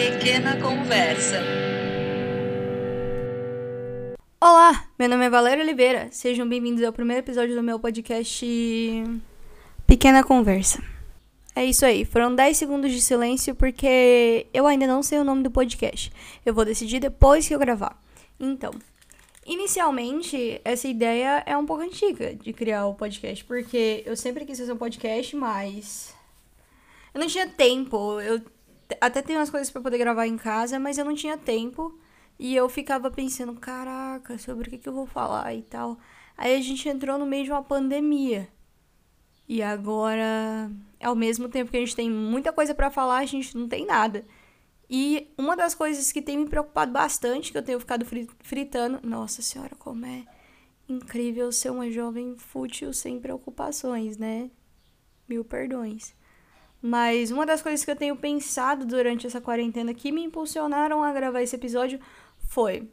Pequena Conversa. Olá, meu nome é Valéria Oliveira. Sejam bem-vindos ao primeiro episódio do meu podcast Pequena Conversa. É isso aí, foram 10 segundos de silêncio porque eu ainda não sei o nome do podcast. Eu vou decidir depois que eu gravar. Então, inicialmente, essa ideia é um pouco antiga de criar o podcast, porque eu sempre quis fazer um podcast, mas eu não tinha tempo. Eu até tenho umas coisas para poder gravar em casa, mas eu não tinha tempo. E eu ficava pensando, caraca, sobre o que, que eu vou falar e tal. Aí a gente entrou no meio de uma pandemia. E agora, ao mesmo tempo que a gente tem muita coisa para falar, a gente não tem nada. E uma das coisas que tem me preocupado bastante, que eu tenho ficado fritando. Nossa senhora, como é incrível ser uma jovem fútil sem preocupações, né? Mil perdões. Mas uma das coisas que eu tenho pensado durante essa quarentena que me impulsionaram a gravar esse episódio foi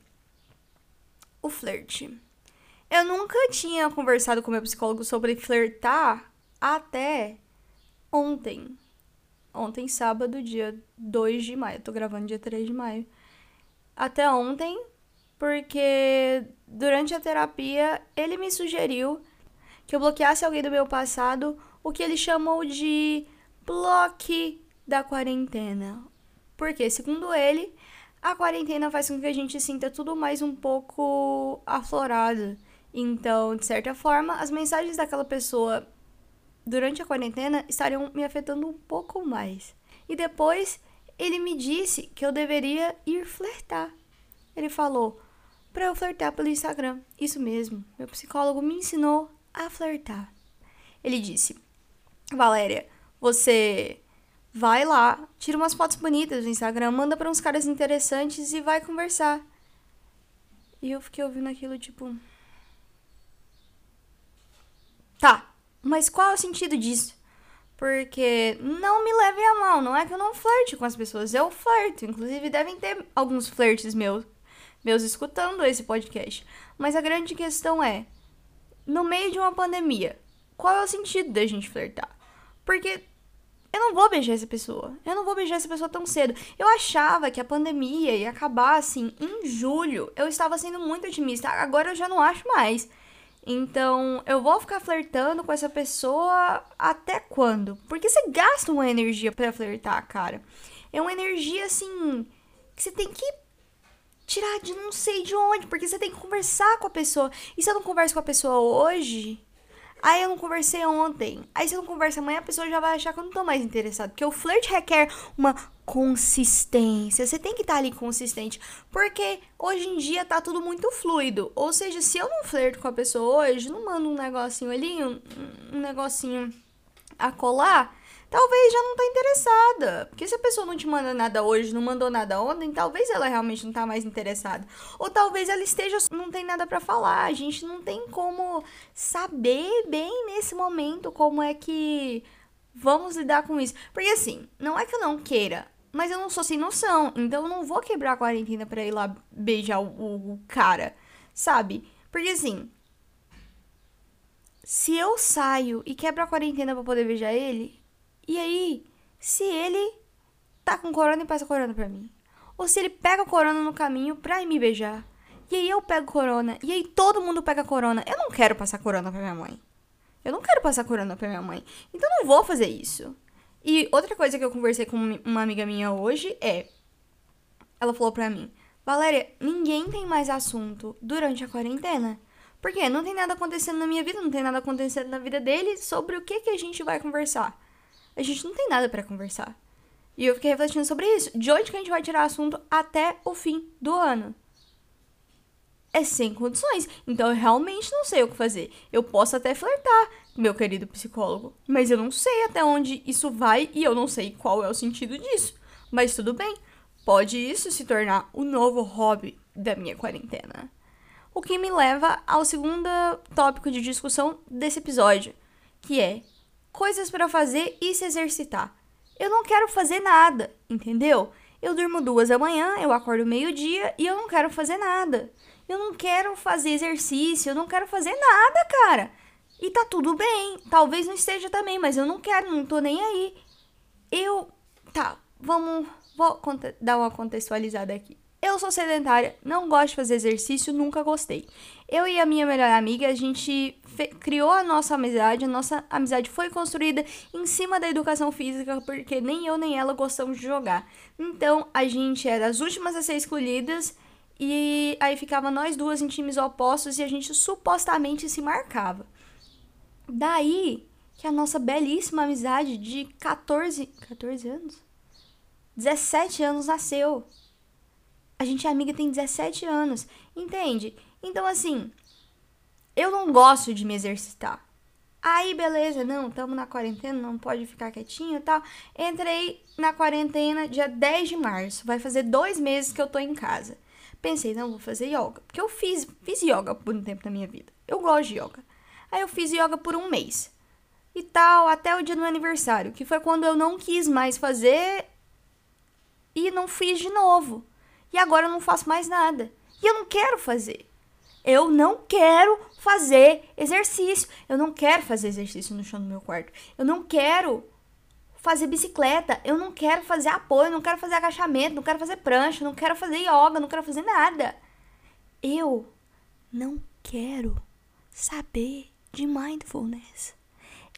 o flerte. Eu nunca tinha conversado com meu psicólogo sobre flertar até ontem. Ontem, sábado, dia 2 de maio. Eu tô gravando dia 3 de maio. Até ontem, porque durante a terapia ele me sugeriu que eu bloqueasse alguém do meu passado, o que ele chamou de bloque da quarentena. Porque, segundo ele, a quarentena faz com que a gente sinta tudo mais um pouco aflorado. Então, de certa forma, as mensagens daquela pessoa durante a quarentena estariam me afetando um pouco mais. E depois ele me disse que eu deveria ir flertar. Ele falou para eu flertar pelo Instagram. Isso mesmo, meu psicólogo me ensinou a flertar. Ele disse: Valéria, você vai lá, tira umas fotos bonitas no Instagram, manda para uns caras interessantes e vai conversar. E eu fiquei ouvindo aquilo tipo. Tá, mas qual é o sentido disso? Porque não me leve a mal, não é que eu não flerte com as pessoas, eu flerto. Inclusive, devem ter alguns flertes meus, meus escutando esse podcast. Mas a grande questão é: no meio de uma pandemia, qual é o sentido da gente flertar? Porque eu não vou beijar essa pessoa. Eu não vou beijar essa pessoa tão cedo. Eu achava que a pandemia ia acabar assim em julho. Eu estava sendo muito otimista. Agora eu já não acho mais. Então, eu vou ficar flertando com essa pessoa até quando? Porque você gasta uma energia para flertar, cara. É uma energia assim que você tem que tirar de não sei de onde, porque você tem que conversar com a pessoa. E se eu não converso com a pessoa hoje, Aí eu não conversei ontem. Aí se eu não converso amanhã, a pessoa já vai achar que eu não tô mais interessado. Porque o flirt requer uma consistência. Você tem que estar tá ali consistente. Porque hoje em dia tá tudo muito fluido. Ou seja, se eu não flerto com a pessoa hoje, não mando um negocinho ali, um, um negocinho a colar, talvez já não tá interessada. Porque se a pessoa não te manda nada hoje, não mandou nada ontem, talvez ela realmente não tá mais interessada. Ou talvez ela esteja não tem nada para falar. A gente não tem como saber bem nesse momento como é que vamos lidar com isso. Porque assim, não é que eu não queira, mas eu não sou sem noção. Então eu não vou quebrar a quarentena pra ir lá beijar o, o cara, sabe? Porque assim, se eu saio e quebro a quarentena para poder beijar ele, e aí, se ele tá com corona e passa corona pra mim? Ou se ele pega corona no caminho pra me beijar? E aí eu pego corona. E aí todo mundo pega corona. Eu não quero passar corona pra minha mãe. Eu não quero passar corona pra minha mãe. Então não vou fazer isso. E outra coisa que eu conversei com uma amiga minha hoje é. Ela falou pra mim: Valéria, ninguém tem mais assunto durante a quarentena. Porque não tem nada acontecendo na minha vida, não tem nada acontecendo na vida dele sobre o que, que a gente vai conversar a gente não tem nada para conversar. E eu fiquei refletindo sobre isso. De onde que a gente vai tirar assunto até o fim do ano? É sem condições. Então eu realmente não sei o que fazer. Eu posso até flertar, meu querido psicólogo, mas eu não sei até onde isso vai e eu não sei qual é o sentido disso. Mas tudo bem. Pode isso se tornar o novo hobby da minha quarentena. O que me leva ao segundo tópico de discussão desse episódio, que é coisas para fazer e se exercitar. Eu não quero fazer nada, entendeu? Eu durmo duas da manhã, eu acordo meio-dia e eu não quero fazer nada. Eu não quero fazer exercício, eu não quero fazer nada, cara. E tá tudo bem. Talvez não esteja também, mas eu não quero, não tô nem aí. Eu. Tá, vamos, vou dar uma contextualizada aqui. Eu sou sedentária, não gosto de fazer exercício, nunca gostei. Eu e a minha melhor amiga, a gente criou a nossa amizade, a nossa amizade foi construída em cima da educação física, porque nem eu nem ela gostamos de jogar. Então, a gente era as últimas a ser escolhidas e aí ficava nós duas em times opostos e a gente supostamente se marcava. Daí que a nossa belíssima amizade de 14, 14 anos? 17 anos nasceu. A gente é amiga tem 17 anos, entende? Então assim, eu não gosto de me exercitar. Aí, beleza, não, estamos na quarentena, não pode ficar quietinho e tal. Entrei na quarentena dia 10 de março. Vai fazer dois meses que eu tô em casa. Pensei, não, vou fazer yoga. Porque eu fiz, fiz yoga por um tempo na minha vida. Eu gosto de yoga. Aí eu fiz yoga por um mês. E tal, até o dia do meu aniversário, que foi quando eu não quis mais fazer e não fiz de novo. E agora eu não faço mais nada. E eu não quero fazer. Eu não quero fazer exercício. Eu não quero fazer exercício no chão do meu quarto. Eu não quero fazer bicicleta. Eu não quero fazer apoio. Não quero fazer agachamento. Não quero fazer prancha. Não quero fazer yoga. Não quero fazer nada. Eu não quero saber de mindfulness.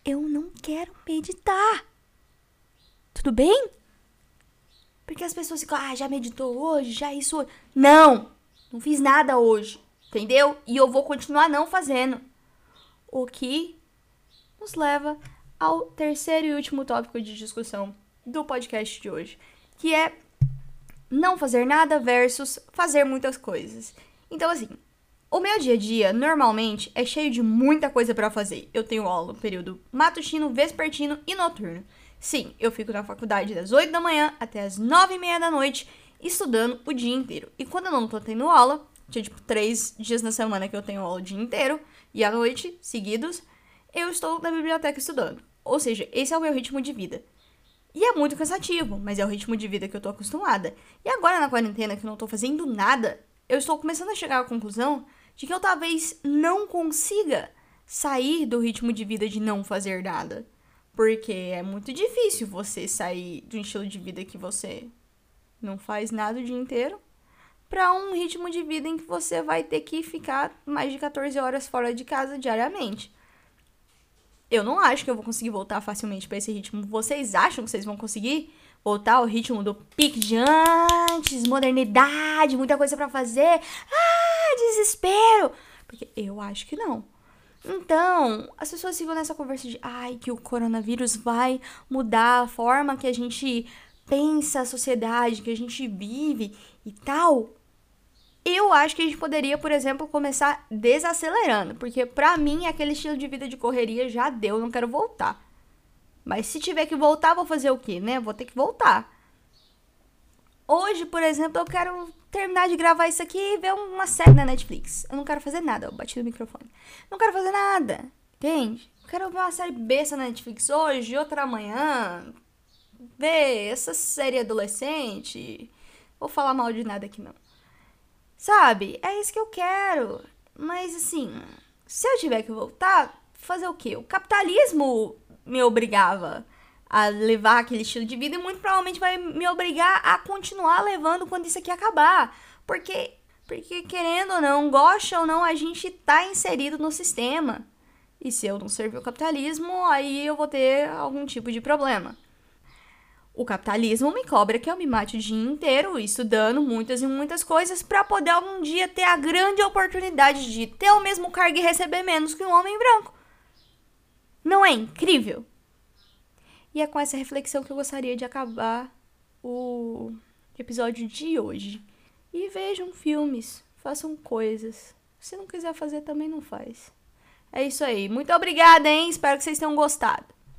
Eu não quero meditar. Tudo bem? Porque as pessoas ficam, ah, já meditou hoje, já isso hoje. Não! Não fiz nada hoje. Entendeu? E eu vou continuar não fazendo. O que nos leva ao terceiro e último tópico de discussão do podcast de hoje, que é não fazer nada versus fazer muitas coisas. Então, assim, o meu dia a dia, normalmente, é cheio de muita coisa para fazer. Eu tenho aula período matutino, vespertino e noturno. Sim, eu fico na faculdade das 8 da manhã até as 9 e meia da noite, estudando o dia inteiro. E quando eu não tô tendo aula, tinha tipo três dias na semana que eu tenho aula o dia inteiro, e à noite, seguidos, eu estou na biblioteca estudando. Ou seja, esse é o meu ritmo de vida. E é muito cansativo, mas é o ritmo de vida que eu tô acostumada. E agora na quarentena, que eu não tô fazendo nada, eu estou começando a chegar à conclusão de que eu talvez não consiga sair do ritmo de vida de não fazer nada. Porque é muito difícil você sair de um estilo de vida que você não faz nada o dia inteiro para um ritmo de vida em que você vai ter que ficar mais de 14 horas fora de casa diariamente. Eu não acho que eu vou conseguir voltar facilmente para esse ritmo. Vocês acham que vocês vão conseguir voltar ao ritmo do pique de antes, modernidade, muita coisa para fazer? Ah, desespero. Porque eu acho que não. Então, as pessoas ficam nessa conversa de ai, que o coronavírus vai mudar a forma que a gente pensa a sociedade, que a gente vive e tal. Eu acho que a gente poderia, por exemplo, começar desacelerando, porque pra mim aquele estilo de vida de correria já deu, não quero voltar. Mas se tiver que voltar, vou fazer o quê, né? Vou ter que voltar. Hoje, por exemplo, eu quero terminar de gravar isso aqui e ver uma série na Netflix. Eu não quero fazer nada, eu bati no microfone. Não quero fazer nada, entende? Eu quero ver uma série besta na Netflix hoje, outra amanhã. Ver essa série adolescente. Vou falar mal de nada aqui não. Sabe? É isso que eu quero. Mas assim, se eu tiver que voltar, fazer o quê? O capitalismo me obrigava a levar aquele estilo de vida e muito provavelmente vai me obrigar a continuar levando quando isso aqui acabar. Porque, porque querendo ou não, gosta ou não, a gente tá inserido no sistema. E se eu não servir o capitalismo, aí eu vou ter algum tipo de problema. O capitalismo me cobra que eu me mate o dia inteiro estudando muitas e muitas coisas para poder algum dia ter a grande oportunidade de ter o mesmo cargo e receber menos que um homem branco. Não é incrível? E é com essa reflexão que eu gostaria de acabar o episódio de hoje. E vejam filmes, façam coisas. Se não quiser fazer, também não faz. É isso aí. Muito obrigada, hein? Espero que vocês tenham gostado.